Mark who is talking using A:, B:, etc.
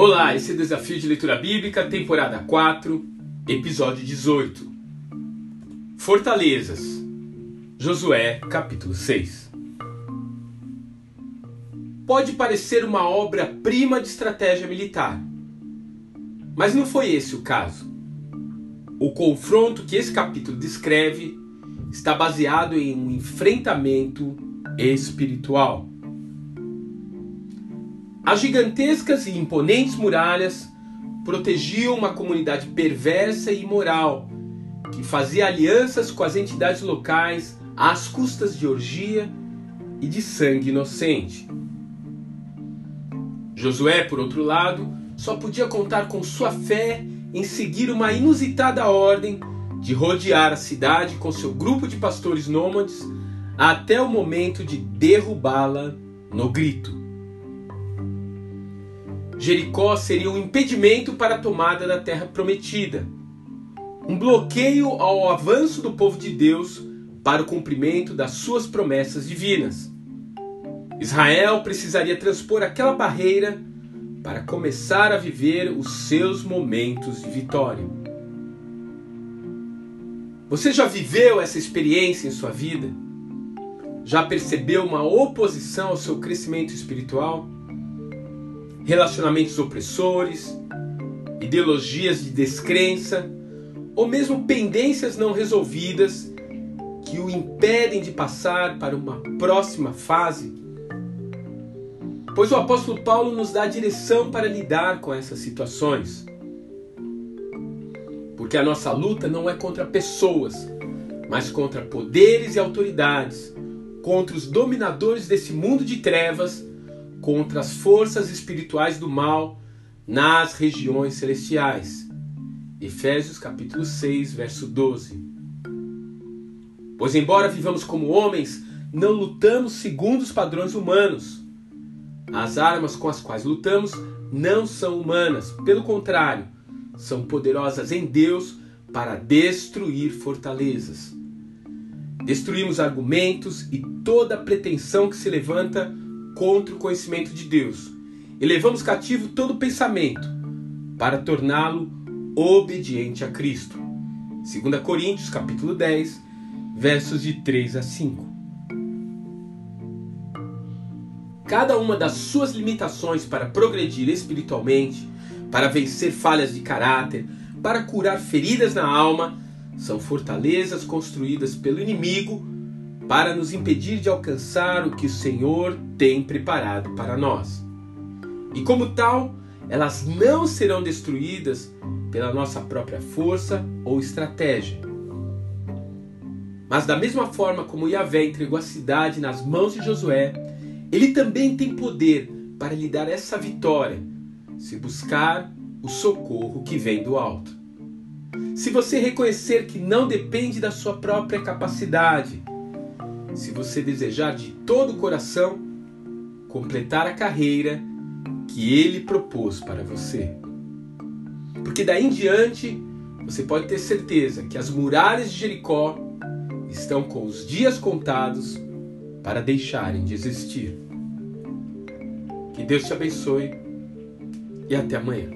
A: Olá, esse é o Desafio de Leitura Bíblica, temporada 4, episódio 18. Fortalezas. Josué, capítulo 6. Pode parecer uma obra-prima de estratégia militar, mas não foi esse o caso. O confronto que esse capítulo descreve está baseado em um enfrentamento espiritual. As gigantescas e imponentes muralhas protegiam uma comunidade perversa e imoral que fazia alianças com as entidades locais às custas de orgia e de sangue inocente. Josué, por outro lado, só podia contar com sua fé em seguir uma inusitada ordem de rodear a cidade com seu grupo de pastores nômades até o momento de derrubá-la no grito. Jericó seria um impedimento para a tomada da terra prometida, um bloqueio ao avanço do povo de Deus para o cumprimento das suas promessas divinas. Israel precisaria transpor aquela barreira para começar a viver os seus momentos de vitória. Você já viveu essa experiência em sua vida? Já percebeu uma oposição ao seu crescimento espiritual? relacionamentos opressores, ideologias de descrença ou mesmo pendências não resolvidas que o impedem de passar para uma próxima fase? Pois o apóstolo Paulo nos dá a direção para lidar com essas situações. Porque a nossa luta não é contra pessoas, mas contra poderes e autoridades, contra os dominadores desse mundo de trevas contra as forças espirituais do mal nas regiões celestiais. Efésios capítulo 6, verso 12. Pois embora vivamos como homens, não lutamos segundo os padrões humanos. As armas com as quais lutamos não são humanas, pelo contrário, são poderosas em Deus para destruir fortalezas. Destruímos argumentos e toda pretensão que se levanta contra o conhecimento de Deus e levamos cativo todo pensamento para torná-lo obediente a Cristo. 2 Coríntios capítulo 10, versos de 3 a 5. Cada uma das suas limitações para progredir espiritualmente, para vencer falhas de caráter, para curar feridas na alma, são fortalezas construídas pelo inimigo para nos impedir de alcançar o que o Senhor tem preparado para nós. E como tal, elas não serão destruídas pela nossa própria força ou estratégia. Mas da mesma forma como Yahvé entregou a cidade nas mãos de Josué, ele também tem poder para lhe dar essa vitória, se buscar o socorro que vem do alto. Se você reconhecer que não depende da sua própria capacidade, se você desejar de todo o coração completar a carreira que ele propôs para você. Porque daí em diante você pode ter certeza que as muralhas de Jericó estão com os dias contados para deixarem de existir. Que Deus te abençoe e até amanhã.